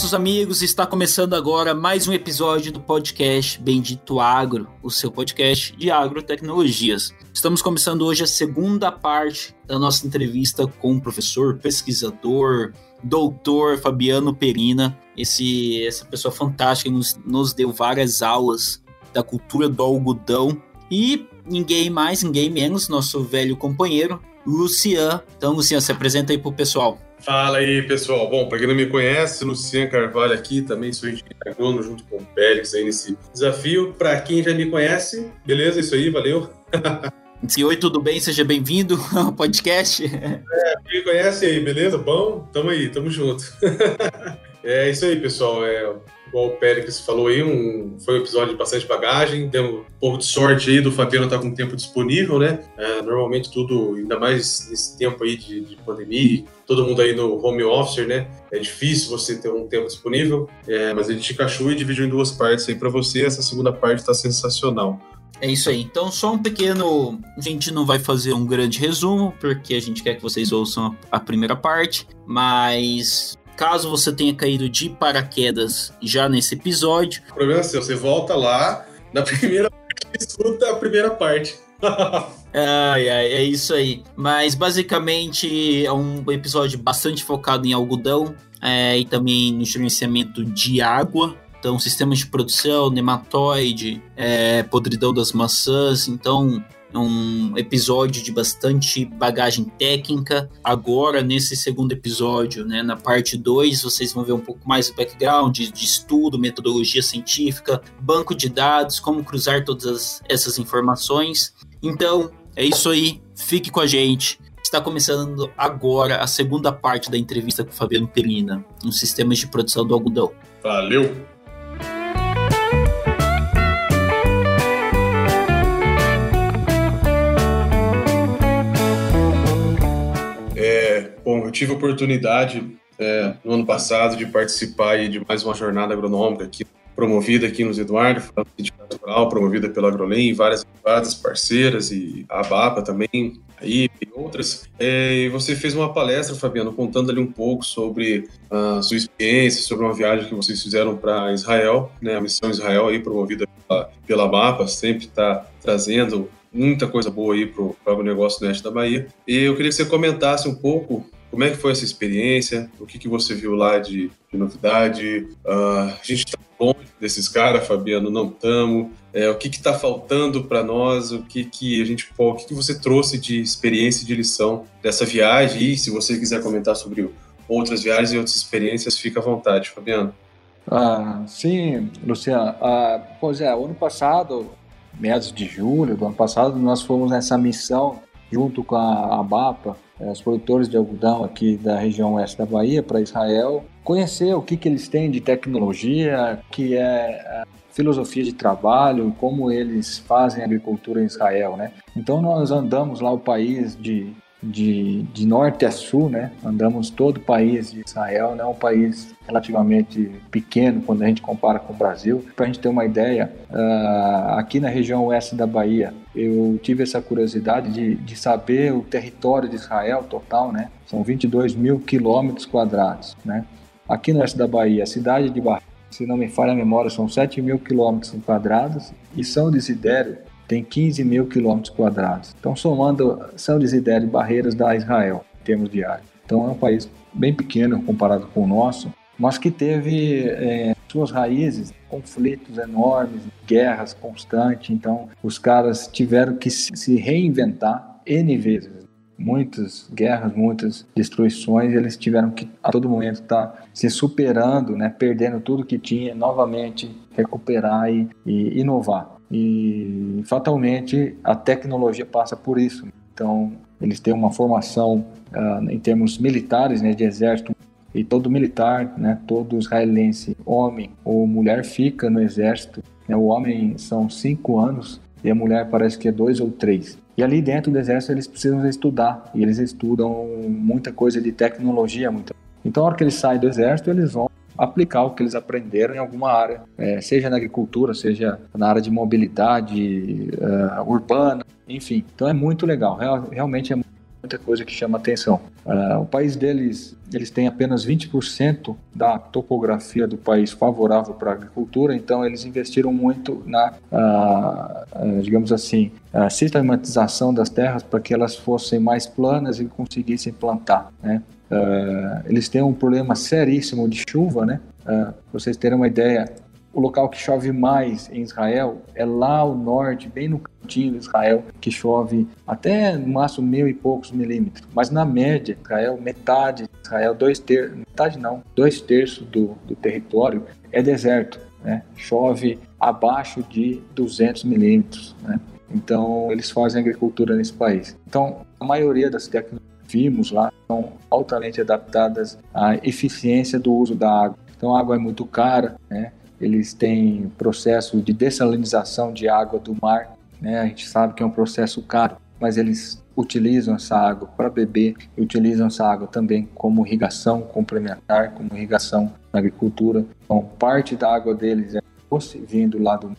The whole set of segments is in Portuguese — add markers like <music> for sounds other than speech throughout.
Nossos amigos, está começando agora mais um episódio do podcast Bendito Agro, o seu podcast de agrotecnologias. Estamos começando hoje a segunda parte da nossa entrevista com o professor, pesquisador, doutor Fabiano Perina, esse, essa pessoa fantástica que nos, nos deu várias aulas da cultura do algodão e ninguém mais, ninguém menos, nosso velho companheiro, Lucian. Então, Lucian, se apresenta aí pro pessoal. Fala aí, pessoal. Bom, para quem não me conhece, Luciano Carvalho aqui, também sou engenheiro agrônomo junto com o Pérez aí nesse desafio. Para quem já me conhece, beleza? Isso aí, valeu. <laughs> Oi, tudo bem? Seja bem-vindo ao podcast. <laughs> É, quem me conhece aí, beleza? Bom, tamo aí, tamo junto. <laughs> é isso aí, pessoal. É, igual o Pérez falou aí, um, foi um episódio de bastante bagagem, deu um pouco de sorte aí do Fabiano estar tá com tempo disponível, né? É, normalmente tudo, ainda mais nesse tempo aí de, de, pandemia, todo mundo aí no home office, né? É difícil você ter um tempo disponível, é, mas a gente encaixou e dividiu em duas partes aí para você. Essa segunda parte está sensacional. É isso aí. Então, só um pequeno. A gente não vai fazer um grande resumo, porque a gente quer que vocês ouçam a primeira parte, mas Caso você tenha caído de paraquedas já nesse episódio. O problema é seu, você volta lá na primeira parte <laughs> escuta a primeira parte. <laughs> ai, ai, é isso aí. Mas basicamente é um episódio bastante focado em algodão é, e também no gerenciamento de água. Então, sistemas de produção, nematóide, é, podridão das maçãs. Então, um episódio de bastante bagagem técnica. Agora, nesse segundo episódio, né, na parte 2, vocês vão ver um pouco mais o background de, estudo, metodologia científica, banco de dados, como cruzar todas essas informações. Então, é isso aí. Fique com a gente. Está começando agora a segunda parte da entrevista com Fabiano Perina, nos sistemas de produção do algodão. Valeu! Tive a oportunidade é, no ano passado de participar de mais uma jornada agronômica aqui, promovida aqui nos Eduardo, Rural, promovida pela Agrolem, várias privadas parceiras e a ABAPA também, aí, e outras. É, e você fez uma palestra, Fabiano, contando ali um pouco sobre a sua experiência, sobre uma viagem que vocês fizeram para Israel, né, a missão Israel aí promovida pela, pela ABAPA, sempre está trazendo muita coisa boa aí para o agronegócio do da Bahia. E eu queria que você comentasse um pouco como é que foi essa experiência, o que, que você viu lá de, de novidade. Uh, a gente está longe desses caras, Fabiano, não estamos. É, o que está faltando para nós? O que, que a gente o que, que você trouxe de experiência e de lição dessa viagem? E se você quiser comentar sobre outras viagens e outras experiências, fica à vontade, Fabiano. Ah, sim, Luciano. Ah, pois é, ano passado meados de julho do ano passado, nós fomos nessa missão junto com a ABAPA, é, os produtores de algodão aqui da região oeste da Bahia, para Israel, conhecer o que, que eles têm de tecnologia, que é filosofia de trabalho, como eles fazem agricultura em Israel, né? Então nós andamos lá o país de de, de norte a sul, né? Andamos todo o país de Israel, né? Um país relativamente pequeno quando a gente compara com o Brasil. Para a gente ter uma ideia, uh, aqui na região oeste da Bahia, eu tive essa curiosidade de, de saber o território de Israel total, né? São 22 mil quilômetros quadrados, né? Aqui no oeste da Bahia, a cidade de Bahia, se não me falha a memória, são 7 mil quilômetros quadrados e São Desidério tem 15 mil quilômetros quadrados. Então, somando São Desidério e Barreiras da Israel, em termos de área. Então, é um país bem pequeno comparado com o nosso, mas que teve é, suas raízes, conflitos enormes, guerras constantes. Então, os caras tiveram que se reinventar N vezes. Muitas guerras, muitas destruições, eles tiveram que a todo momento estar tá se superando, né, perdendo tudo que tinha, novamente recuperar e, e inovar. E fatalmente a tecnologia passa por isso. Então, eles têm uma formação uh, em termos militares, né, de exército, e todo militar, né, todo israelense, homem ou mulher, fica no exército Né? O homem são cinco anos e a mulher parece que é dois ou três. E ali dentro do exército eles precisam estudar e eles estudam muita coisa de tecnologia. Muita... Então, a hora que eles saem do exército, eles vão aplicar o que eles aprenderam em alguma área, é, seja na agricultura, seja na área de mobilidade uh, urbana, enfim. Então é muito legal, Real, realmente é muita coisa que chama atenção. Uh, o país deles, eles têm apenas 20% da topografia do país favorável para a agricultura, então eles investiram muito na, uh, uh, digamos assim, sistematização das terras para que elas fossem mais planas e conseguissem plantar, né? eles têm um problema seríssimo de chuva, né? para vocês terem uma ideia, o local que chove mais em Israel é lá ao norte, bem no cantinho de Israel, que chove até no máximo mil e poucos milímetros. Mas na média, Israel, metade de Israel, dois terços, metade não, dois terços do, do território é deserto. Né? Chove abaixo de 200 milímetros. Né? Então, eles fazem agricultura nesse país. Então, a maioria das tecnologias que vimos lá são altamente adaptadas à eficiência do uso da água. Então, a água é muito cara, né? Eles têm processo de dessalinização de água do mar, né? A gente sabe que é um processo caro, mas eles utilizam essa água para beber e utilizam essa água também como irrigação complementar, como irrigação na agricultura. Então, parte da água deles é doce, vindo lá do Mar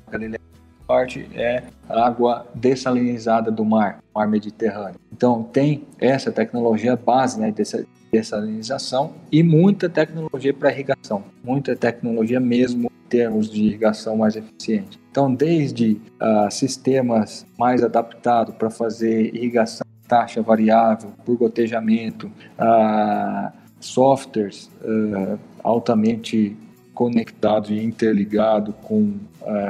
parte é água dessalinizada do mar, mar Mediterrâneo. Então, tem essa tecnologia base né, dessa dessalinização e muita tecnologia para irrigação, muita tecnologia mesmo termos de irrigação mais eficiente. Então, desde uh, sistemas mais adaptados para fazer irrigação taxa variável, por gotejamento, uh, softwares uh, altamente conectados e interligados com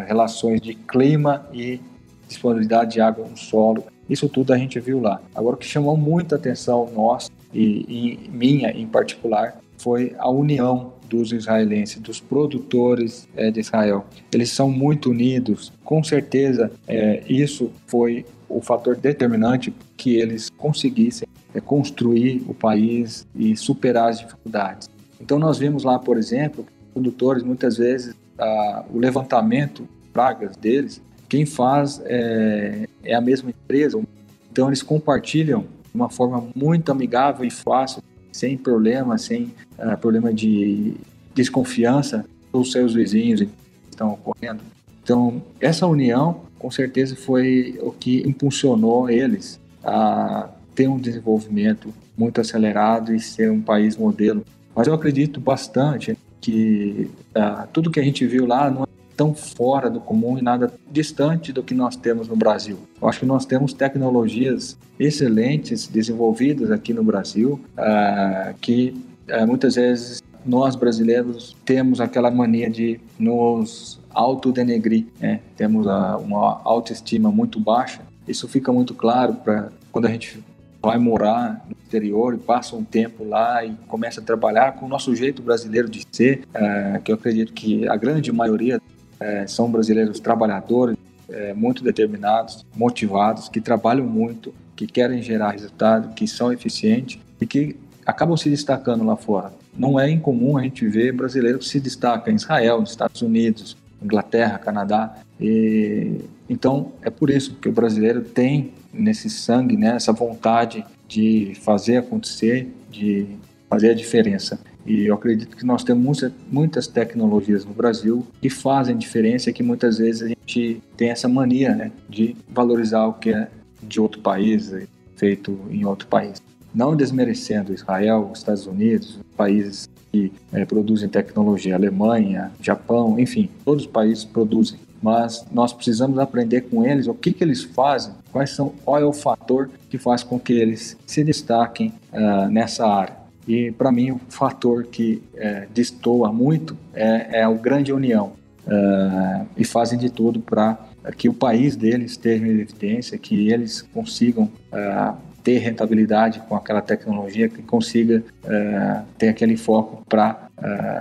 relações de clima e disponibilidade de água no solo. Isso tudo a gente viu lá. Agora, o que chamou muita atenção nossa e, e minha em particular foi a união dos israelenses, dos produtores é, de Israel. Eles são muito unidos. Com certeza, é, isso foi o fator determinante que eles conseguissem é, construir o país e superar as dificuldades. Então, nós vimos lá, por exemplo, produtores muitas vezes a, o levantamento pragas deles, quem faz é, é a mesma empresa. Então, eles compartilham de uma forma muito amigável e fácil sem problema, sem uh, problema de desconfiança dos seus vizinhos estão ocorrendo. Então, essa união, com certeza, foi o que impulsionou eles a ter um desenvolvimento muito acelerado e ser um país modelo. Mas eu acredito bastante que uh, tudo que a gente viu lá não é tão fora do comum e nada distante do que nós temos no Brasil. Eu acho que nós temos tecnologias excelentes desenvolvidas aqui no Brasil uh, que uh, muitas vezes nós brasileiros temos aquela mania de nos autodenegrir, né? temos a, uma autoestima muito baixa. Isso fica muito claro para quando a gente vai morar no exterior e passa um tempo lá e começa a trabalhar com o nosso jeito brasileiro de ser, uh, que eu acredito que a grande maioria é, são brasileiros trabalhadores, é, muito determinados, motivados, que trabalham muito, que querem gerar resultado, que são eficientes e que acabam se destacando lá fora. Não é incomum a gente ver brasileiro que se destaca em Israel, nos Estados Unidos, Inglaterra, Canadá. E, então, é por isso que o brasileiro tem nesse sangue, né, essa vontade de fazer acontecer, de fazer a diferença. E eu acredito que nós temos muitas tecnologias no Brasil que fazem diferença e que muitas vezes a gente tem essa mania né, de valorizar o que é de outro país, feito em outro país. Não desmerecendo Israel, os Estados Unidos, países que é, produzem tecnologia, Alemanha, Japão, enfim, todos os países produzem. Mas nós precisamos aprender com eles o que, que eles fazem, quais são, qual é o fator que faz com que eles se destaquem uh, nessa área. E para mim o fator que é, destoa muito é, é a grande união uh, e fazem de tudo para que o país deles esteja em evidência, que eles consigam uh, ter rentabilidade com aquela tecnologia, que consiga uh, ter aquele foco para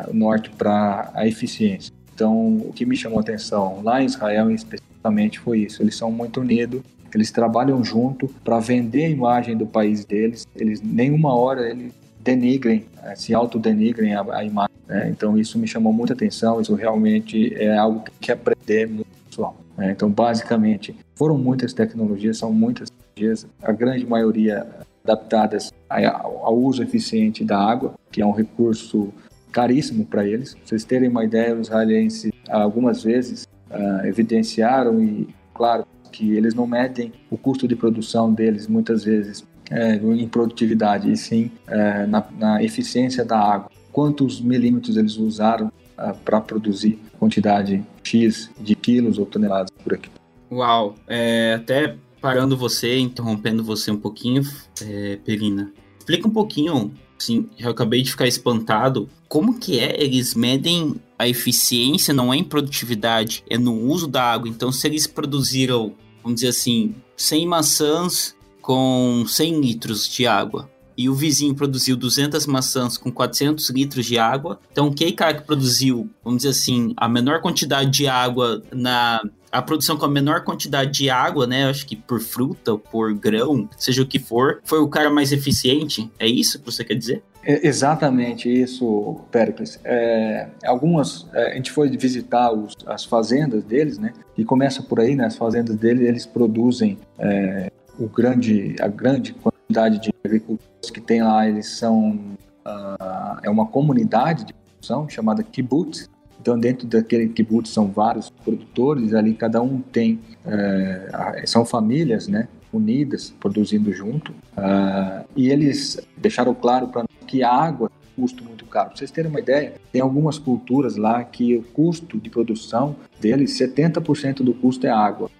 o norte, para a eficiência. Então, o que me chamou a atenção lá em Israel, especificamente, foi isso. Eles são muito unidos, eles trabalham junto para vender a imagem do país deles. Eles nenhuma hora eles denigrem, eh, se autodenigrem a, a imagem. Né? Então isso me chamou muita atenção, isso realmente é algo que aprender muito pessoal. Né? Então, basicamente, foram muitas tecnologias, são muitas tecnologias, a grande maioria adaptadas ao uso eficiente da água, que é um recurso caríssimo para eles. Pra vocês terem uma ideia, os israelenses algumas vezes uh, evidenciaram e, claro, que eles não medem o custo de produção deles muitas vezes é, em produtividade, e sim é, na, na, eficiência da água. Quantos milímetros eles usaram uh, para produzir quantidade X de quilos ou toneladas por aqui. Uau, é, até parando você, interrompendo você um pouquinho, é, Perina, explica um pouquinho, assim, eu acabei de ficar espantado, como que é, eles medem a eficiência, não é em produtividade, é no uso da água, então se eles produziram, vamos dizer assim, 100 maçãs com 100 litros de água, e o vizinho produziu 200 maçãs com 400 litros de água. Então, aquele cara que produziu, vamos dizer assim, a menor quantidade de água na a produção com a menor quantidade de água, né? Acho que por fruta, por grão, seja o que for, foi o cara mais eficiente. É isso que você quer dizer? É exatamente isso, Pericles. É, algumas, é, a gente foi visitar os, as fazendas deles, né? E começa por aí, né? As fazendas deles, eles produzem é, o grande, a grande quantidade de agricultores que tem lá, eles são uh, é uma comunidade de produção chamada kibbutz. Então, dentro daquele kibbutz são vários produtores, ali cada um tem, uh, são famílias, né, unidas, produzindo junto. Uh, e eles deixaram claro para que a água custo muito caro. Para vocês terem uma ideia, tem algumas culturas lá que o custo de produção deles, 70% do custo é água.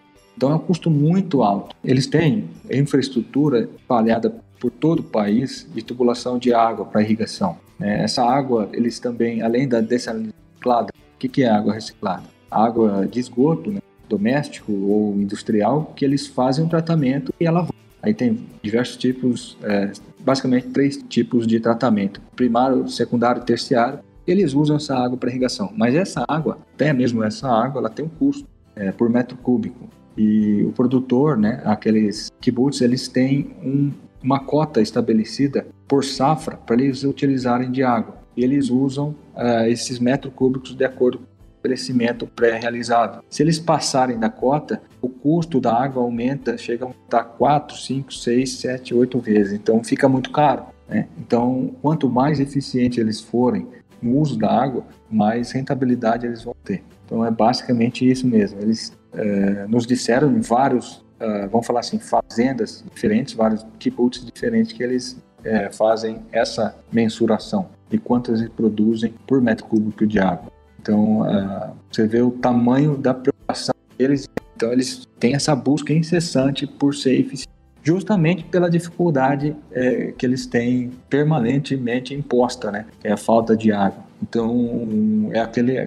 Então é um custo muito alto. Eles têm infraestrutura espalhada por todo o país de tubulação de água para irrigação. Né? Essa água, eles também, além da dessalinificada, o que é água reciclada? Água de esgoto, né? doméstico ou industrial, que eles fazem um tratamento e ela Aí tem diversos tipos, é, basicamente três tipos de tratamento: primário, secundário, terciário. Eles usam essa água para irrigação, mas essa água, até mesmo essa água, ela tem um custo é, por metro cúbico. E o produtor, né, aqueles kibbutz, eles têm um, uma cota estabelecida por safra para eles utilizarem de água. E eles usam uh, esses metros cúbicos de acordo com o estabelecimento pré-realizado. Se eles passarem da cota, o custo da água aumenta, chega a estar 4, 5, 6, 7, 8 vezes. Então fica muito caro. Né? Então, quanto mais eficiente eles forem no uso da água, mais rentabilidade eles vão ter. Então é basicamente isso mesmo. Eles é, nos disseram em vários, uh, vamos falar assim, fazendas diferentes, vários kibbutz diferentes que eles é, fazem essa mensuração de quantas eles produzem por metro cúbico de água. Então, uh, você vê o tamanho da preocupação deles. Então, eles têm essa busca incessante por eficiente, justamente pela dificuldade é, que eles têm permanentemente imposta, né? É a falta de água. Então, é aquele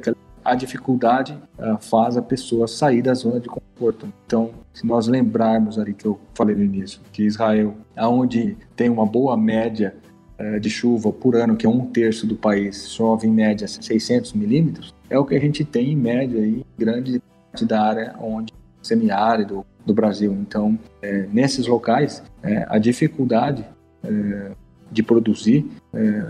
a dificuldade uh, faz a pessoa sair da zona de conforto. Então, se nós lembrarmos ali que eu falei no início, que Israel, aonde tem uma boa média uh, de chuva por ano, que é um terço do país, chove em média 600 milímetros, é o que a gente tem em média aí, grande parte da área onde semiárido do Brasil. Então, é, nesses locais, é, a dificuldade é, de produzir,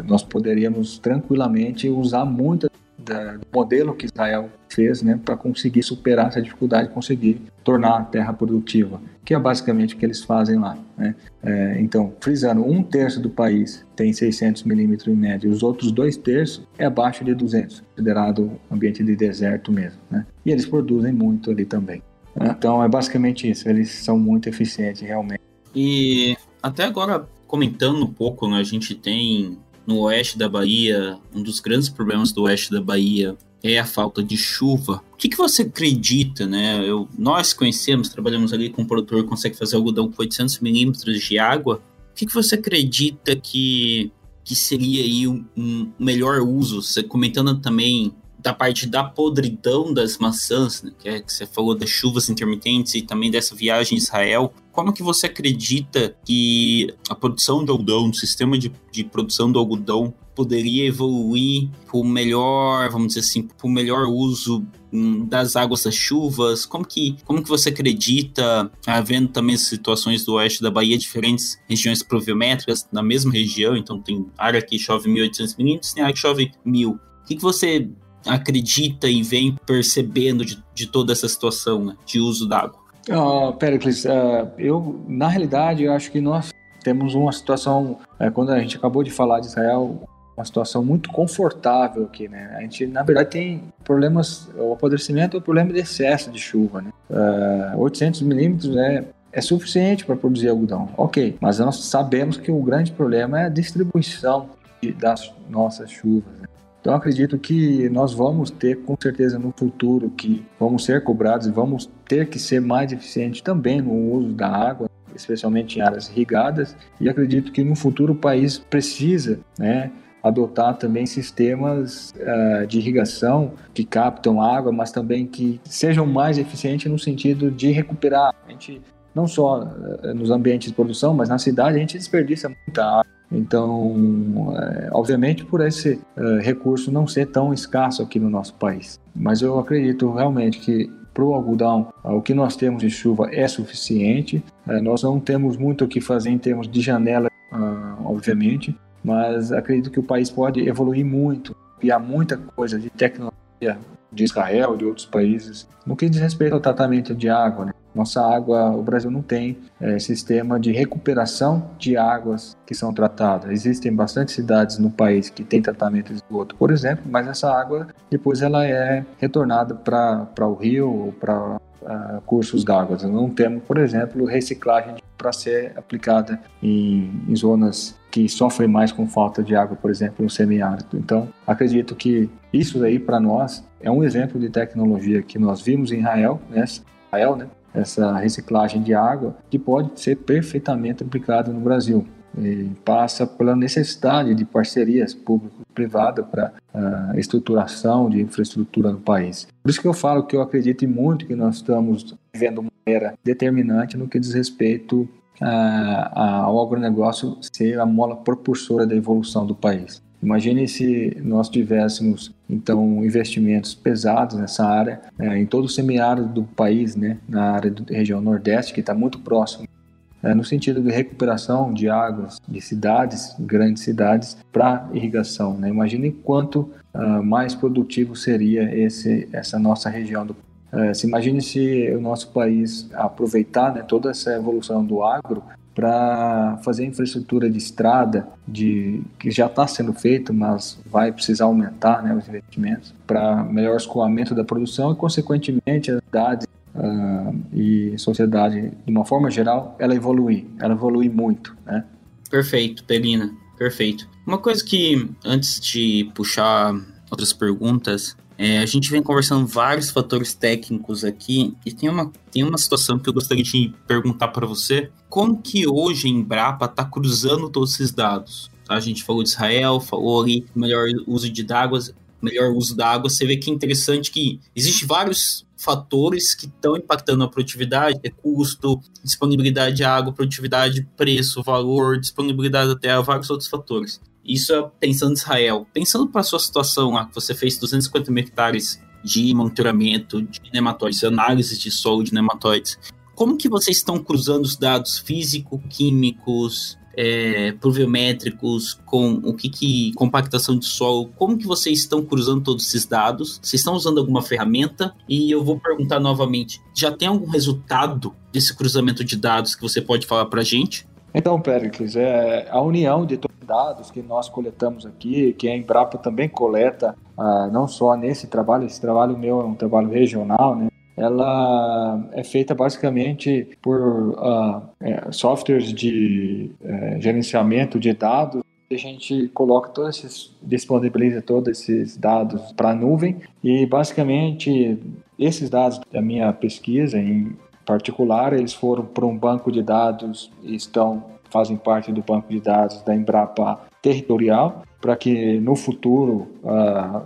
nós poderíamos tranquilamente usar muitas da, do modelo que Israel fez né, para conseguir superar essa dificuldade, conseguir tornar a terra produtiva, que é basicamente o que eles fazem lá. Né? É, então, frisando, um terço do país tem 600 milímetros em média, os outros dois terços é abaixo de 200, considerado ambiente de deserto mesmo. Né? E eles produzem muito ali também. Então, é basicamente isso, eles são muito eficientes realmente. E até agora, comentando um pouco, né, a gente tem no oeste da Bahia, um dos grandes problemas do oeste da Bahia é a falta de chuva. O que, que você acredita, né? Eu, nós conhecemos, trabalhamos ali com um produtor que consegue fazer algodão com 800 milímetros de água. O que, que você acredita que, que seria aí um, um melhor uso? Você comentando também da parte da podridão das maçãs, né, que, é, que você falou das chuvas intermitentes e também dessa viagem em Israel, como que você acredita que a produção do algodão, o sistema de, de produção do algodão poderia evoluir para o melhor, vamos dizer assim, para o melhor uso das águas das chuvas? Como que, como que você acredita, havendo também situações do oeste da Bahia, diferentes regiões pluviométricas na mesma região, então tem área que chove 1.800 milímetros, tem área que chove 1.000. O que, que você acredita e vem percebendo de, de toda essa situação né, de uso d'água? Uh, Pericles, uh, eu, na realidade, eu acho que nós temos uma situação, uh, quando a gente acabou de falar de Israel, uma situação muito confortável aqui, né? A gente, na verdade, tem problemas, o apodrecimento é o problema de excesso de chuva, né? Uh, 800 milímetros é, é suficiente para produzir algodão, ok, mas nós sabemos que o grande problema é a distribuição das nossas chuvas, né? Então acredito que nós vamos ter com certeza no futuro que vamos ser cobrados e vamos ter que ser mais eficientes também no uso da água, especialmente em áreas irrigadas. E acredito que no futuro o país precisa, né, adotar também sistemas uh, de irrigação que captam água, mas também que sejam mais eficientes no sentido de recuperar. A gente, não só uh, nos ambientes de produção, mas na cidade a gente desperdiça muita água. Então, uh, obviamente, por esse recurso não ser tão escasso aqui no nosso país. Mas eu acredito realmente que para o algodão, o que nós temos de chuva é suficiente. Nós não temos muito o que fazer em termos de janela, obviamente, mas acredito que o país pode evoluir muito e há muita coisa de tecnologia de Israel, de outros países, no que diz respeito ao tratamento de água. Né? Nossa água, o Brasil não tem é, sistema de recuperação de águas que são tratadas. Existem bastante cidades no país que têm tratamento de esgoto, por exemplo, mas essa água depois ela é retornada para o rio ou para uh, cursos d'água. Não temos, por exemplo, reciclagem para ser aplicada em, em zonas que sofrem mais com falta de água, por exemplo, no semiárido. Então, acredito que isso aí para nós é um exemplo de tecnologia que nós vimos em Israel, né? Israel, né? Essa reciclagem de água que pode ser perfeitamente aplicada no Brasil. E passa pela necessidade de parcerias público-privada para a estruturação de infraestrutura no país. Por isso que eu falo que eu acredito muito que nós estamos vivendo uma era determinante no que diz respeito ao agronegócio ser a mola propulsora da evolução do país. Imagine se nós tivéssemos então investimentos pesados nessa área é, em todo o semiárido do país, né, na área da região Nordeste que está muito próximo, é, no sentido de recuperação de águas de cidades, grandes cidades, para irrigação. Né? Imagine quanto uh, mais produtivo seria esse essa nossa região do é, se imagine se o nosso país aproveitar né, toda essa evolução do agro para fazer infraestrutura de estrada, de que já está sendo feito, mas vai precisar aumentar né, os investimentos para melhor escoamento da produção e, consequentemente, a cidade uh, e sociedade, de uma forma geral, ela evoluir, ela evolui muito, né? Perfeito, Pelina, perfeito. Uma coisa que, antes de puxar outras perguntas, é, a gente vem conversando vários fatores técnicos aqui e tem uma, tem uma situação que eu gostaria de perguntar para você. Como que hoje a Embrapa está cruzando todos esses dados? A gente falou de Israel, falou ali melhor uso de águas, melhor uso da água. Você vê que é interessante que existe vários fatores que estão impactando a produtividade, é custo, disponibilidade de água, produtividade, preço, valor, disponibilidade da terra, vários outros fatores. Isso é pensando em Israel. Pensando para a sua situação lá, que você fez 250 mil hectares de monitoramento de nematóides, análise de solo de nematóides, como que vocês estão cruzando os dados físico-químicos, é, pluviométricos, com o que, que compactação de solo, como que vocês estão cruzando todos esses dados? Vocês estão usando alguma ferramenta? E eu vou perguntar novamente, já tem algum resultado desse cruzamento de dados que você pode falar para a gente? Então, Péricles, é, a união de todos os dados que nós coletamos aqui, que a Embrapa também coleta, ah, não só nesse trabalho, esse trabalho meu é um trabalho regional, né? ela é feita basicamente por uh, softwares de é, gerenciamento de dados. A gente coloca todos esses, disponibiliza todos esses dados para a nuvem e basicamente esses dados da minha pesquisa em particular, eles foram para um banco de dados e estão fazem parte do banco de dados da Embrapa territorial, para que no futuro uh,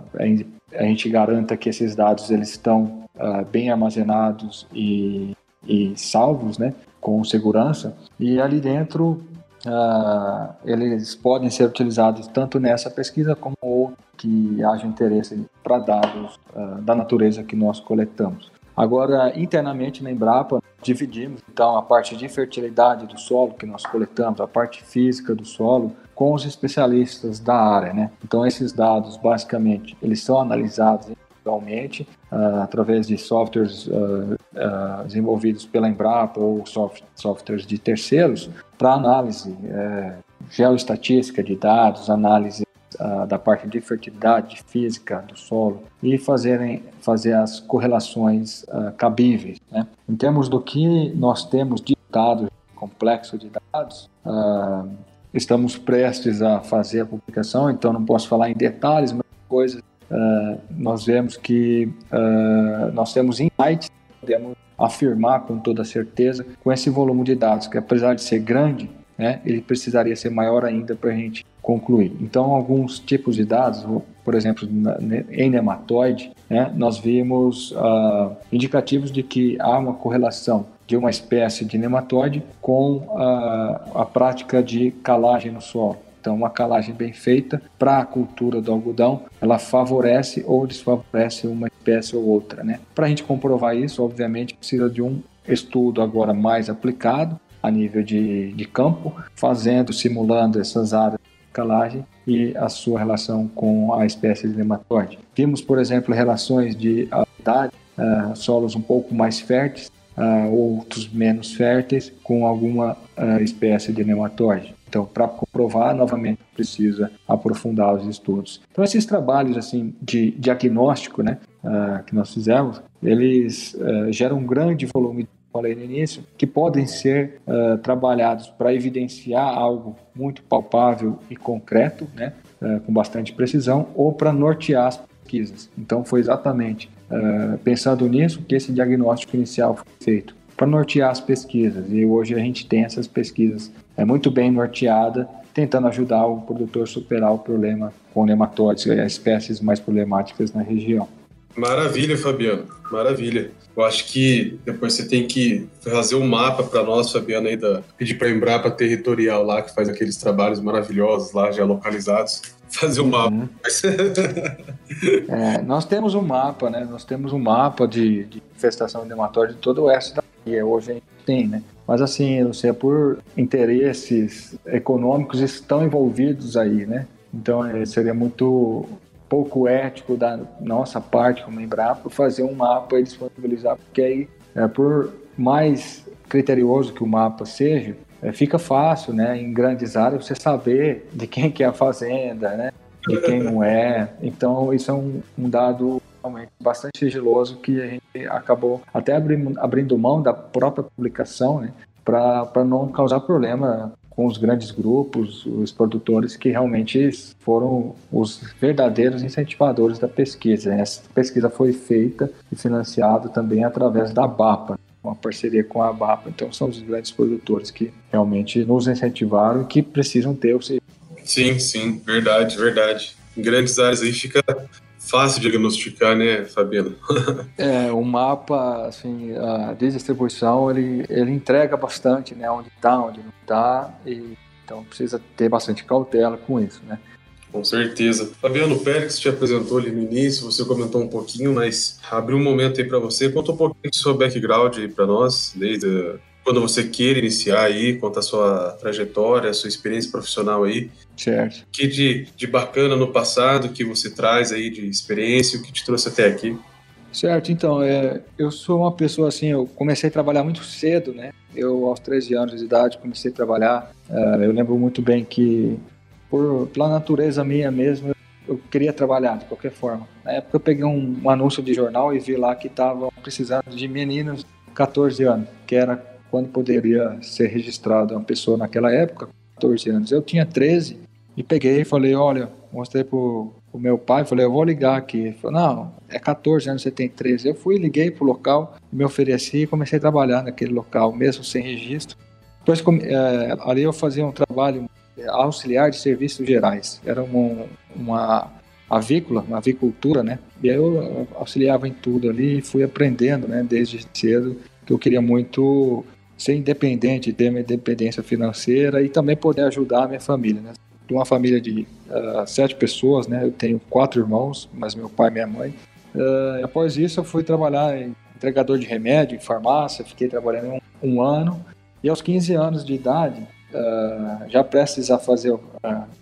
a gente garanta que esses dados eles estão uh, bem armazenados e, e, salvos, né, com segurança. E ali dentro uh, eles podem ser utilizados tanto nessa pesquisa como que haja interesse para dados da natureza que nós coletamos. Agora, internamente na Embrapa, dividimos então a parte de fertilidade do solo que nós coletamos, a parte física do solo, com os especialistas da área, né? Então esses dados, basicamente, eles são analisados individualmente uh, através de softwares uh, uh, desenvolvidos pela Embrapa ou soft, softwares de terceiros para análise é, geoestatística de dados, análise da parte de fertilidade física do solo e fazerem, fazer as correlações cabíveis. Né? Em termos do que nós temos de dados, complexo de dados, estamos prestes a fazer a publicação, então não posso falar em detalhes, mas coisas uh, nós vemos que nós temos insights, podemos afirmar com toda certeza com esse volume de dados, que apesar de ser grande, né, ele precisaria ser maior ainda para a gente concluir. Então, alguns tipos de dados, por exemplo, em nematóide, né, nós vimos uh, indicativos de que há uma correlação de uma espécie de nematóide com a, a prática de calagem no solo. Então, uma calagem bem feita para a cultura do algodão, ela favorece ou desfavorece uma espécie ou outra. Né? Para a gente comprovar isso, obviamente, precisa de um estudo agora mais aplicado a nível de, de campo, fazendo, simulando essas áreas calagem e a sua relação com a espécie de nematóide. Vimos, por exemplo, relações de idade, uh, solos um pouco mais férteis, uh, outros menos férteis, com alguma uh, espécie de nematóide. Então, para comprovar, novamente, precisa aprofundar os estudos. Então, esses trabalhos assim de diagnóstico né, uh, que nós fizemos, eles geram um grande volume de falei no início, que podem ser uh, trabalhados para evidenciar algo muito palpável e concreto, né, uh, com bastante precisão, ou para nortear as pesquisas. Então, foi exatamente uh, pensando nisso que esse diagnóstico inicial foi feito para nortear as pesquisas. E hoje a gente tem essas pesquisas é muito bem norteada, tentando ajudar o produtor a superar o problema com nematóides as espécies mais problemáticas na região. Maravilha, Fabiano. Maravilha. Eu acho que depois você tem que fazer um mapa para nós, Fabiano, aí da pedir para a Embrapa Territorial lá, que faz aqueles trabalhos maravilhosos lá, já localizados. <laughs> Fazer um mapa. Uhum. <laughs> é, nós temos um mapa, né? Nós temos um mapa de, de infestação de nematóide de todo o oeste da Bahia. Hoje a gente tem, né? Mas assim, você por interesses econômicos estão envolvidos aí, né? Então é, seria muito pouco ético da nossa parte como Embrapa fazer um mapa e disponibilizar, porque aí é, por mais criterioso que o mapa seja, é, fica fácil, né, em grandes áreas você saber de quem que é a fazenda, né, de quem não é. Então isso é um, um dado realmente bastante sigiloso que a gente acabou até abrindo, abrindo mão da própria publicação, né, para não causar problema com os grandes grupos, os produtores que realmente foram os verdadeiros incentivadores da pesquisa. Essa pesquisa foi feita e financiada também através da BAPA, uma parceria com a BAPA. Então são os grandes produtores que realmente nos incentivaram e que precisam ter o Sim, sim, verdade, verdade. Em grandes áreas aí fica fácil diagnosticar, né, Fabiano? <laughs> é, o mapa, assim, a distribuição, ele, ele entrega bastante, né, onde está, onde não está, e então precisa ter bastante cautela com isso, né. Com certeza. Fabiano Pérez te apresentou ali no início, você comentou um pouquinho, mas abriu um momento aí para você, conta um pouquinho do seu background aí para nós, desde quando você queira iniciar aí, conta a sua trajetória, a sua experiência profissional aí. Certo. que de, de bacana no passado que você traz aí de experiência, o que te trouxe até aqui? Certo, então, é, eu sou uma pessoa assim, eu comecei a trabalhar muito cedo, né? Eu, aos 13 anos de idade, comecei a trabalhar. É, eu lembro muito bem que, por, pela natureza minha mesmo, eu queria trabalhar de qualquer forma. Na época, eu peguei um, um anúncio de jornal e vi lá que estavam precisando de meninos de 14 anos, que era quando poderia ser registrado uma pessoa naquela época, 14 anos. Eu tinha 13 e peguei e falei, olha, mostrei pro, pro meu pai, falei, eu vou ligar aqui. Ele falou, não, é 14 anos, você tem 13. Eu fui, liguei pro local, me ofereci e comecei a trabalhar naquele local, mesmo sem registro. Depois, é, ali eu fazia um trabalho auxiliar de serviços gerais. Era uma, uma avícola, uma avicultura, né? E aí eu auxiliava em tudo ali e fui aprendendo, né, desde cedo, que eu queria muito ser independente, ter uma independência financeira e também poder ajudar a minha família, né? De uma família de uh, sete pessoas, né? Eu tenho quatro irmãos, mas meu pai e minha mãe. Uh, após isso, eu fui trabalhar em entregador de remédio em farmácia, fiquei trabalhando um, um ano. E aos 15 anos de idade, uh, já prestes a fazer uh,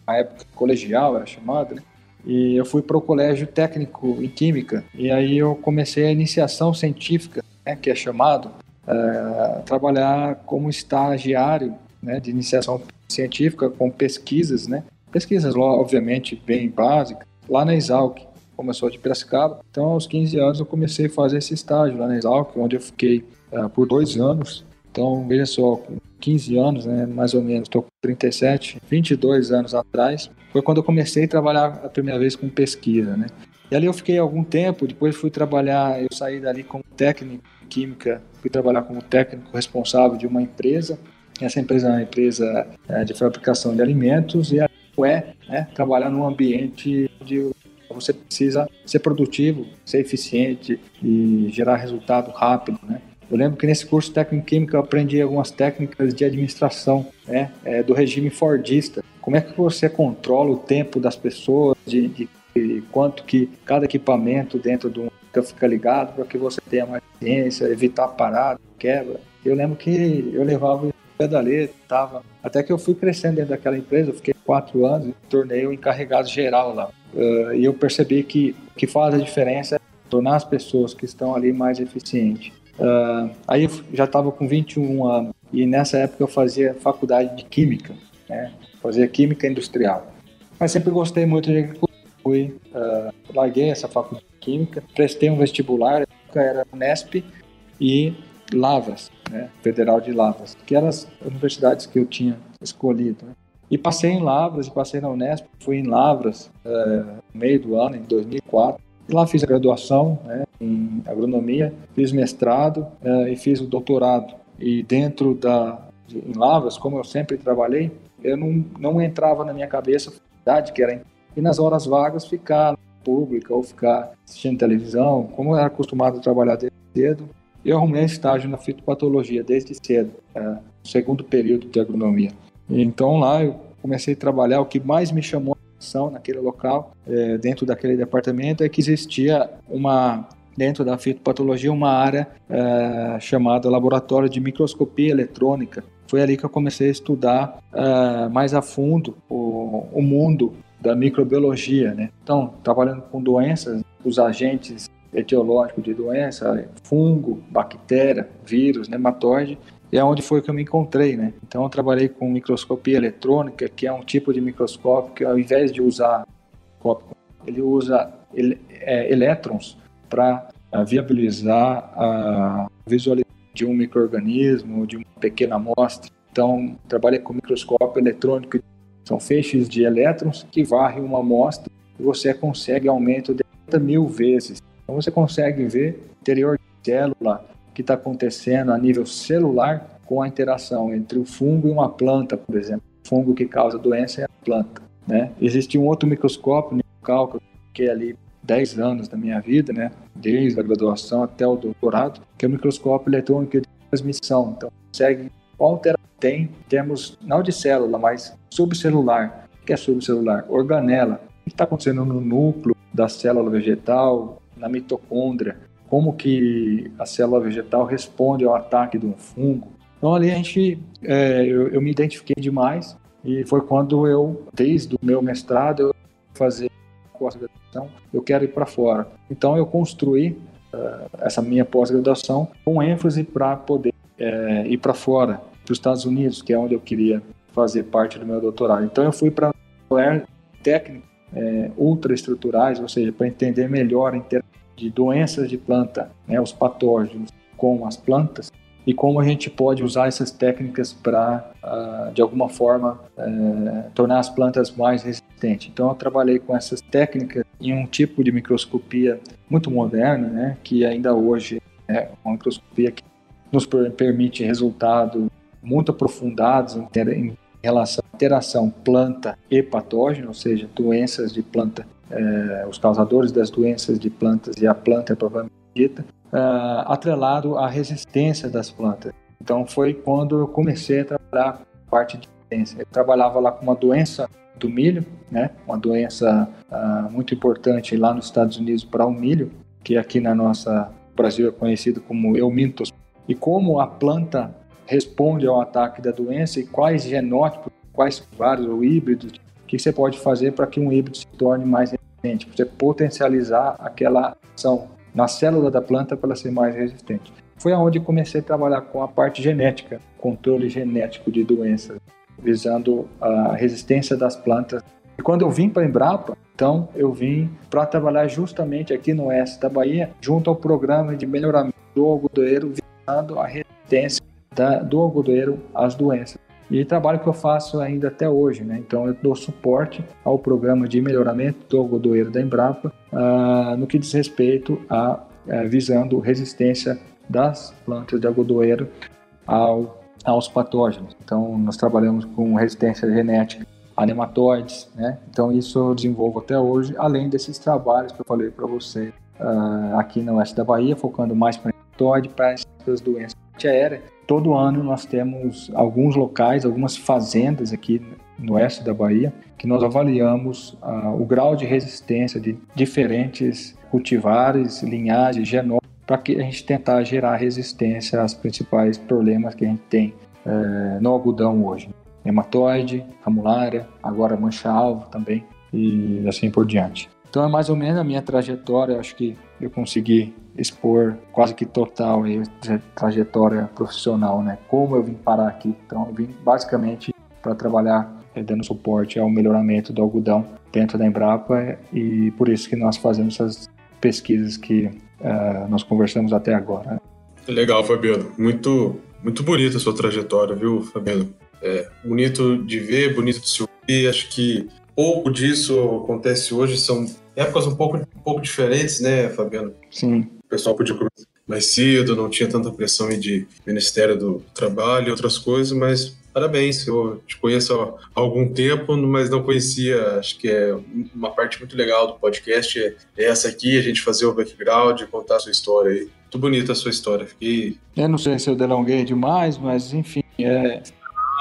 a época colegial, era chamada, né? E eu fui para o colégio técnico em química. E aí eu comecei a iniciação científica, né, que é chamado, uh, trabalhar como estagiário né, de iniciação científica com pesquisas, né? Pesquisas, obviamente, bem básicas, lá na Exalc, como eu sou de Piracicaba. Então, aos 15 anos, eu comecei a fazer esse estágio lá na Exalc, onde eu fiquei uh, por dois anos. Então, veja só, com 15 anos, né, mais ou menos, estou com 37, 22 anos atrás, foi quando eu comecei a trabalhar a primeira vez com pesquisa, né? E ali eu fiquei algum tempo, depois fui trabalhar, eu saí dali como técnico química, fui trabalhar como técnico responsável de uma empresa. Essa empresa é uma empresa é, de fabricação de alimentos e é né, trabalhar num ambiente onde você precisa ser produtivo, ser eficiente e gerar resultado rápido, né? Eu lembro que nesse curso técnico química eu aprendi algumas técnicas de administração né, é, do regime fordista. Como é que você controla o tempo das pessoas, de, de, de quanto que cada equipamento dentro de um fica ligado para que você tenha mais eficiência, evitar parada, quebra. Eu lembro que eu levava pedaleta, tava. Até que eu fui crescendo dentro daquela empresa, eu fiquei quatro anos tornei o encarregado geral lá. Uh, e eu percebi que o que faz a diferença é tornar as pessoas que estão ali mais eficientes. Uh, aí eu já estava com 21 anos e nessa época eu fazia faculdade de química, né? fazia química industrial. Mas sempre gostei muito de agricultura. Fui, uh, larguei essa faculdade de química, prestei um vestibular, era Unesp e Lavras, né? Federal de Lavras, que eram as universidades que eu tinha escolhido. Né? E passei em Lavras passei na Unesp, fui em Lavras uh, no meio do ano, em 2004. E lá fiz a graduação né, em agronomia, fiz mestrado uh, e fiz o doutorado. E dentro da de, em Lavras, como eu sempre trabalhei, eu não, não entrava na minha cabeça a faculdade que era e nas horas vagas ficar pública ou ficar assistindo televisão, como eu era acostumado a trabalhar desde cedo, eu arrumei estágio na fitopatologia desde cedo, é, segundo período de agronomia. Então lá eu comecei a trabalhar. O que mais me chamou a atenção naquele local, é, dentro daquele departamento, é que existia uma dentro da fitopatologia uma área é, chamada laboratório de microscopia eletrônica. Foi ali que eu comecei a estudar é, mais a fundo o, o mundo da microbiologia, né? Então, trabalhando com doenças, os agentes etiológico de doença, fungo, bactéria, vírus, nematóide, e é onde foi que eu me encontrei, né? Então eu trabalhei com microscopia eletrônica, que é um tipo de microscópio que ao invés de usar ele usa ele, é, elétrons para uh, viabilizar a visualização de um microorganismo, de uma pequena amostra. Então trabalhei com microscópio eletrônico, são feixes de elétrons que varrem uma amostra e você consegue aumento de 30 mil vezes então você consegue ver o interior de célula que está acontecendo a nível celular com a interação entre o fungo e uma planta, por exemplo. O fungo que causa doença é a planta. Né? Existe um outro microscópio, Nical, que eu fiquei ali 10 anos da minha vida, né? desde a graduação até o doutorado, que é o microscópio eletrônico de transmissão. Então, consegue qual tem em termos não de célula, mas subcelular. O que é subcelular? Organela. O que está acontecendo no núcleo da célula vegetal, na mitocôndria, como que a célula vegetal responde ao ataque de um fungo. Então ali a gente, é, eu, eu, me identifiquei demais e foi quando eu, desde o meu mestrado, eu fazer pós-graduação, eu quero ir para fora. Então eu construí uh, essa minha pós-graduação com ênfase para poder é, ir para fora, para os Estados Unidos, que é onde eu queria fazer parte do meu doutorado. Então eu fui para técnico é, ultraestruturais, ou seja, para entender melhor a interação de doenças de planta, né, os patógenos com as plantas, e como a gente pode usar essas técnicas para, uh, de alguma forma, uh, tornar as plantas mais resistentes. Então, eu trabalhei com essas técnicas em um tipo de microscopia muito moderna, né, que ainda hoje é uma microscopia que nos permite resultados muito aprofundados em, em relação à interação planta e patógeno, ou seja, doenças de planta, eh, os causadores das doenças de plantas e a planta propriamente dita, eh, atrelado à resistência das plantas. Então foi quando eu comecei a trabalhar a parte de resistência. Eu trabalhava lá com uma doença do milho, né? Uma doença uh, muito importante lá nos Estados Unidos para o milho, que aqui na nossa Brasil é conhecido como eumintos, e como a planta responde ao ataque da doença e quais genótipos, quais vários ou híbridos, o que você pode fazer para que um híbrido se torne mais resistente, você potencializar aquela ação na célula da planta para ela ser mais resistente. Foi aonde comecei a trabalhar com a parte genética, controle genético de doenças, visando a resistência das plantas. E quando eu vim para Embrapa, então eu vim para trabalhar justamente aqui no oeste da Bahia, junto ao programa de melhoramento do algodoeiro, visando a resistência da, do algodoeiro às doenças. E trabalho que eu faço ainda até hoje, né? Então eu dou suporte ao programa de melhoramento do algodoeiro da Embrapa uh, no que diz respeito a uh, visando resistência das plantas de algodoeiro ao, aos patógenos. Então nós trabalhamos com resistência genética a nematóides, né? Então isso eu desenvolvo até hoje, além desses trabalhos que eu falei para você uh, aqui no oeste da Bahia, focando mais para nematóide, para essas doenças aéreas todo ano nós temos alguns locais, algumas fazendas aqui no oeste da Bahia, que nós avaliamos ah, o grau de resistência de diferentes cultivares, linhagens, genótipos, para que a gente tentar gerar resistência aos principais problemas que a gente tem eh, no algodão hoje. Nematóide, ramulária, agora mancha-alvo também, e assim por diante. Então é mais ou menos a minha trajetória, acho que eu consegui expor quase que total aí, trajetória profissional, né? Como eu vim parar aqui. Então, eu vim basicamente para trabalhar eh, dando suporte ao melhoramento do algodão dentro da Embrapa e por isso que nós fazemos essas pesquisas que uh, nós conversamos até agora. Legal, Fabiano. Muito, muito bonita a sua trajetória, viu, Fabiano? É bonito de ver, bonito de se ouvir. Acho que pouco disso acontece hoje. São épocas um pouco, um pouco diferentes, né, Fabiano? Sim o pessoal podia começar mais cedo, não tinha tanta pressão de Ministério do Trabalho e outras coisas, mas parabéns, eu te conheço há algum tempo, mas não conhecia, acho que é uma parte muito legal do podcast, é essa aqui, a gente fazer o background, contar a sua história aí. Muito bonita a sua história, fiquei... Eu não sei se eu delonguei demais, mas enfim, é...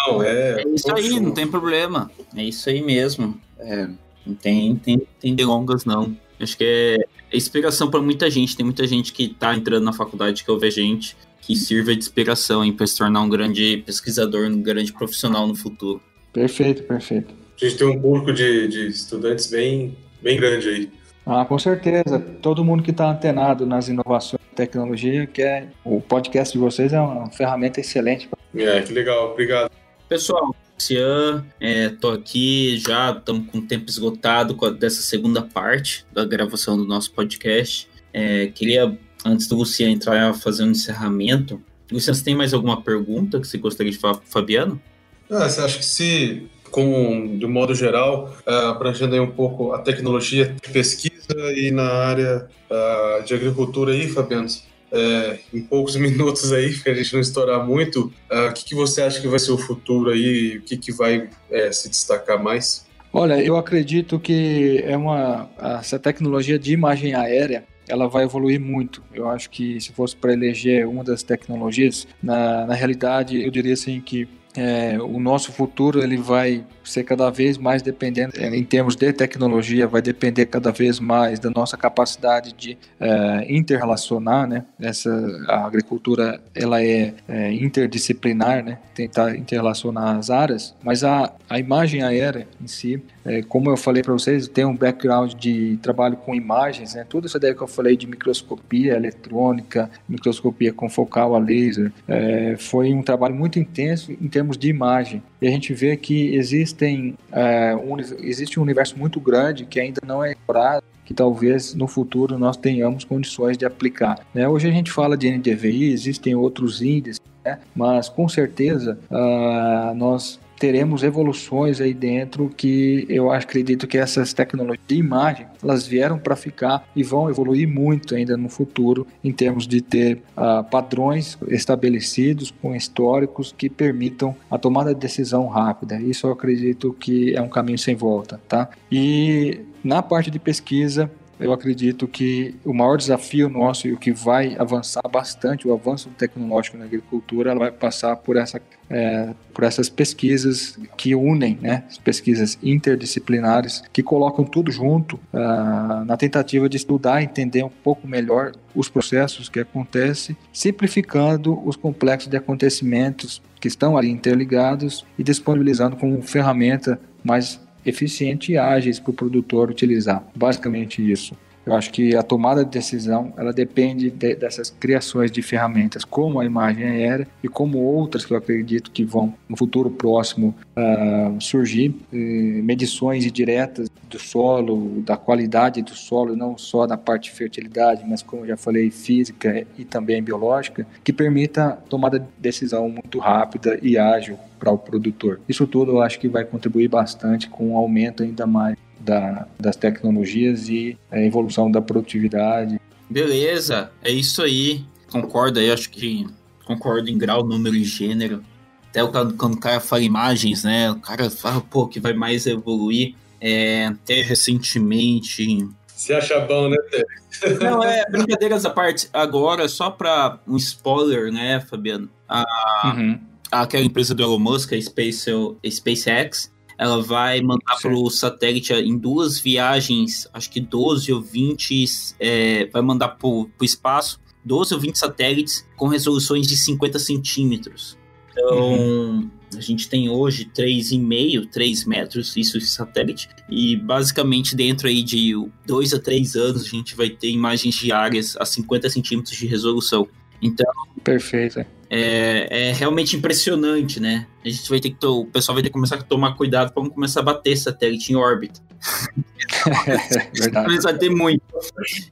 Não, é... É isso aí, não tem problema, é isso aí mesmo, é, não tem, tem, tem delongas não. Acho que é inspiração para muita gente. Tem muita gente que está entrando na faculdade que ouve a gente, que sirva de inspiração para se tornar um grande pesquisador, um grande profissional no futuro. Perfeito, perfeito. A gente tem um público de, de estudantes bem, bem grande aí. Ah, com certeza. Todo mundo que está antenado nas inovações e tecnologia, que é o podcast de vocês é uma ferramenta excelente. É, que legal. Obrigado. Pessoal, Lucian, é, tô aqui já, estamos com o tempo esgotado dessa segunda parte da gravação do nosso podcast. É, queria, antes do Lucian entrar fazer um encerramento, Lucian, você tem mais alguma pergunta que você gostaria de falar para Fabiano? Ah, você acha que se, como de modo geral, uh, abrangendo aí um pouco a tecnologia de pesquisa e na área uh, de agricultura aí, Fabiano, é, em poucos <laughs> minutos aí, para a gente não estourar muito, uh, o que, que, você acha que vai ser o futuro aí? O que, que vai é, se destacar mais? Olha, eu acredito que é uma essa tecnologia de imagem aérea ela vai evoluir muito. Eu acho que se fosse para eleger uma das tecnologias, na, na realidade eu diria assim que é, o nosso futuro ele vai ser cada vez mais dependente é, em termos de tecnologia, vai depender cada vez mais da nossa capacidade de é, interrelacionar, né? Essa a agricultura ela é, é, interdisciplinar, né? Tentar interrelacionar as áreas, mas a, a imagem aérea em si, é, como eu falei para vocês, tem um background de trabalho com imagens, né? Tudo isso que eu falei de microscopia eletrônica, microscopia com focal a laser, é, foi um trabalho muito intenso em termos de imagem. E a gente vê que existem, é, um, existe um universo muito grande que ainda não é explorado, que talvez no futuro nós tenhamos condições de aplicar. Né? Hoje a gente fala de NDVI, existem outros índices, né? mas com certeza uh, nós teremos evoluções aí dentro que eu acredito que essas tecnologias de imagem elas vieram para ficar e vão evoluir muito ainda no futuro em termos de ter uh, padrões estabelecidos com históricos que permitam a tomada de decisão rápida. Isso eu acredito que é um caminho sem volta, tá? E na parte de pesquisa eu acredito que o maior desafio nosso e o que vai avançar bastante, o avanço tecnológico na agricultura, vai passar por essa é, por essas pesquisas que unem, né, pesquisas interdisciplinares, que colocam tudo junto uh, na tentativa de estudar entender um pouco melhor os processos que acontecem, simplificando os complexos de acontecimentos que estão ali interligados e disponibilizando como ferramenta mais eficiente e ágeis para o produtor utilizar. Basicamente isso. Eu acho que a tomada de decisão ela depende de, dessas criações de ferramentas, como a imagem aérea e como outras que eu acredito que vão no futuro próximo uh, surgir, medições diretas do solo, da qualidade do solo, não só da parte de fertilidade, mas como já falei, física e também biológica, que permita tomada de decisão muito rápida e ágil para o produtor. Isso tudo eu acho que vai contribuir bastante com um aumento ainda mais da, das tecnologias e a evolução da produtividade. Beleza, é isso aí. Concordo aí, acho que concordo em grau, número e gênero. Até quando o cara fala imagens, né? O cara fala, pô, que vai mais evoluir. É, até recentemente. Se acha bom, né? Não, é <laughs> brincadeiras à parte. Agora, só para um spoiler, né, Fabiano? A, uhum. Aquela empresa do Elon Musk, a Space, a SpaceX, ela vai mandar para o satélite em duas viagens, acho que 12 ou 20, é, vai mandar para o espaço 12 ou 20 satélites com resoluções de 50 centímetros. Então, uhum. a gente tem hoje 3,5, 3 metros, isso de satélite, e basicamente dentro aí de 2 a 3 anos a gente vai ter imagens diárias a 50 centímetros de resolução. Então. Perfeito. É, é realmente impressionante, né? A gente vai ter que. O pessoal vai ter que começar a tomar cuidado para não começar a bater satélite em órbita. <laughs> é, vai ter muito.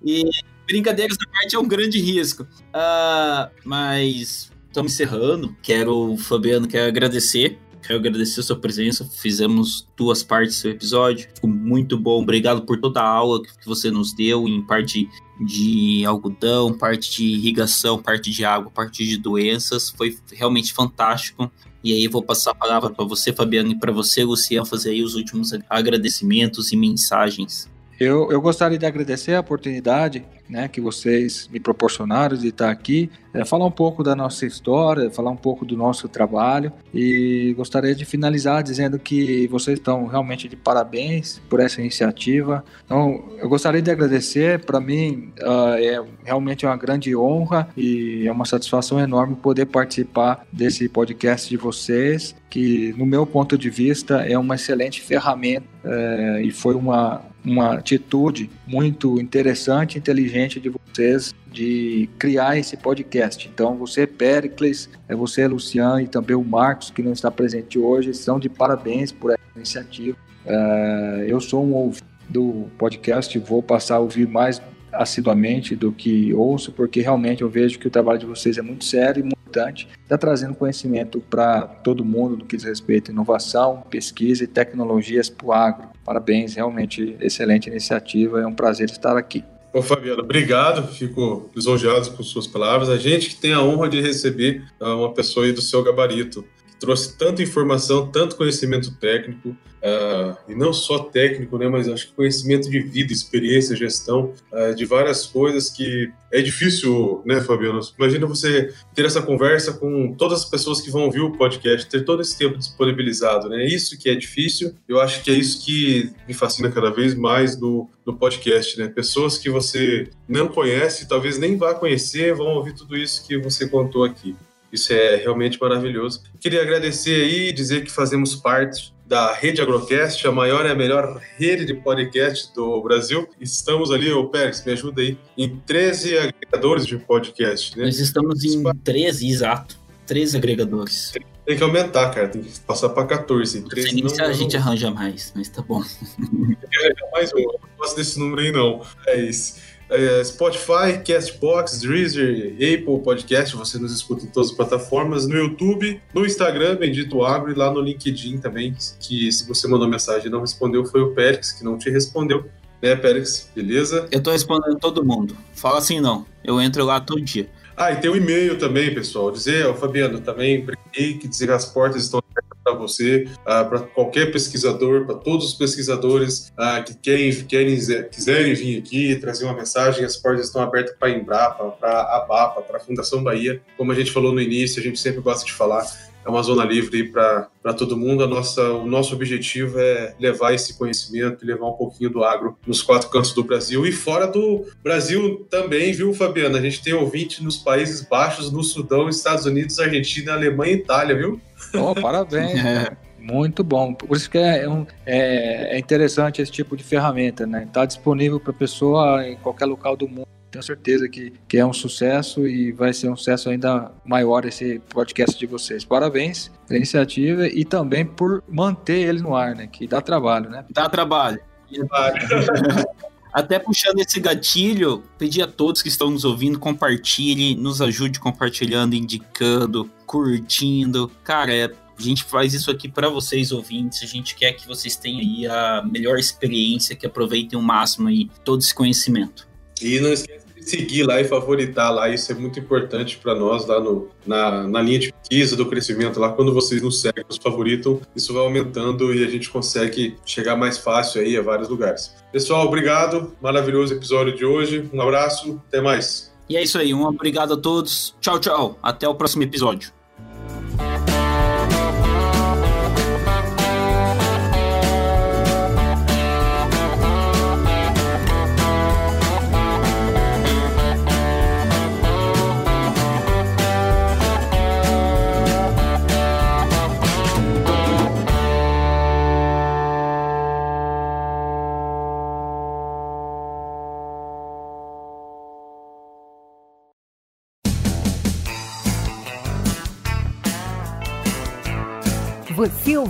E brincadeiras da parte é um grande risco. Uh, mas estamos encerrando. Quero, Fabiano, quero agradecer. Quero agradecer a sua presença. Fizemos duas partes do seu episódio. Ficou muito bom. Obrigado por toda a aula que você nos deu em parte de algodão, parte de irrigação, parte de água, parte de doenças. Foi realmente fantástico. E aí vou passar a palavra para você, Fabiano, e para você, Luciano, fazer aí os últimos agradecimentos e mensagens. Eu, eu gostaria de agradecer a oportunidade né, que vocês me proporcionaram de estar aqui, é, falar um pouco da nossa história, falar um pouco do nosso trabalho e gostaria de finalizar dizendo que vocês estão realmente de parabéns por essa iniciativa. Então, eu gostaria de agradecer, para mim uh, é realmente uma grande honra e é uma satisfação enorme poder participar desse podcast de vocês, que no meu ponto de vista é uma excelente ferramenta é, e foi uma, uma atitude muito interessante, inteligente de vocês de criar esse podcast. Então, você, Pericles, é você, Luciano e também o Marcos, que não está presente hoje, estão de parabéns por essa iniciativa. É, eu sou um ouvinte do podcast, vou passar a ouvir mais assiduamente do que ouço, porque realmente eu vejo que o trabalho de vocês é muito sério e muito importante. Está trazendo conhecimento para todo mundo no que diz respeito à inovação, pesquisa e tecnologias para o agro. Parabéns, realmente excelente iniciativa. É um prazer estar aqui. Ô Fabiano, obrigado, fico lisonjeado com suas palavras. A gente que tem a honra de receber ah, uma pessoa aí do seu gabarito trouxe tanta informação, tanto conhecimento técnico, uh, e não só técnico, né, mas acho que conhecimento de vida, experiência, gestão, uh, de várias coisas que é difícil, né, Fabiano? Imagina você ter essa conversa com todas as pessoas que vão ouvir o podcast, ter todo esse tempo disponibilizado, né? Isso que é difícil, eu acho que é isso que me fascina cada vez mais no, no podcast, né? Pessoas que você não conhece, talvez nem vá conhecer, vão ouvir tudo isso que você contou aqui. Isso é realmente maravilhoso. Queria agradecer aí e dizer que fazemos parte da Rede Agrocast, a maior e a melhor rede de podcast do Brasil. Estamos ali, ô Pérez, me ajuda aí, em 13 agregadores de podcast. Né? Nós estamos em 13, exato. 13 agregadores. Tem que aumentar, cara. Tem que passar para 14. 13 não, se a gente arranja mais, mas tá bom. <laughs> Tem que arranjar mais um. Eu não gosto desse número aí, não. É isso é, Spotify, Castbox, Deezer, Apple Podcast, você nos escuta em todas as plataformas, no YouTube, no Instagram, Bendito Agro, e lá no LinkedIn também, que se você mandou mensagem e não respondeu, foi o Pérez que não te respondeu. Né, Pérez? Beleza? Eu tô respondendo todo mundo. Fala assim não. Eu entro lá todo dia. Ah, e tem o um e-mail também, pessoal. Dizer, ó, Fabiano, também que dizer as portas estão abertas para você, uh, para qualquer pesquisador, para todos os pesquisadores uh, que querem, querem, quiserem vir aqui trazer uma mensagem, as portas estão abertas para a Embrapa, para a ABAPA, para a Fundação Bahia. Como a gente falou no início, a gente sempre gosta de falar, é uma zona livre para todo mundo. A nossa, o nosso objetivo é levar esse conhecimento e levar um pouquinho do agro nos quatro cantos do Brasil e fora do Brasil também, viu, Fabiana? A gente tem ouvinte nos Países Baixos, no Sudão, Estados Unidos, Argentina, Alemanha e Itália, viu? Oh, parabéns. <laughs> é. Muito bom. Por isso que é, um, é, é interessante esse tipo de ferramenta, né? Está disponível para a pessoa em qualquer local do mundo tenho certeza que, que é um sucesso e vai ser um sucesso ainda maior esse podcast de vocês. Parabéns pela iniciativa e também por manter ele no ar, né? Que dá trabalho, né? Dá trabalho. <laughs> Até puxando esse gatilho, pedir a todos que estão nos ouvindo, compartilhe, nos ajude compartilhando, indicando, curtindo. Cara, é, a gente faz isso aqui para vocês ouvintes. A gente quer que vocês tenham aí a melhor experiência, que aproveitem o máximo aí todo esse conhecimento. E não esqueça seguir lá e favoritar lá, isso é muito importante para nós lá no, na, na linha de pesquisa do crescimento lá, quando vocês nos seguem, nos favoritam, isso vai aumentando e a gente consegue chegar mais fácil aí a vários lugares. Pessoal, obrigado, maravilhoso episódio de hoje, um abraço, até mais. E é isso aí, um obrigado a todos, tchau, tchau, até o próximo episódio.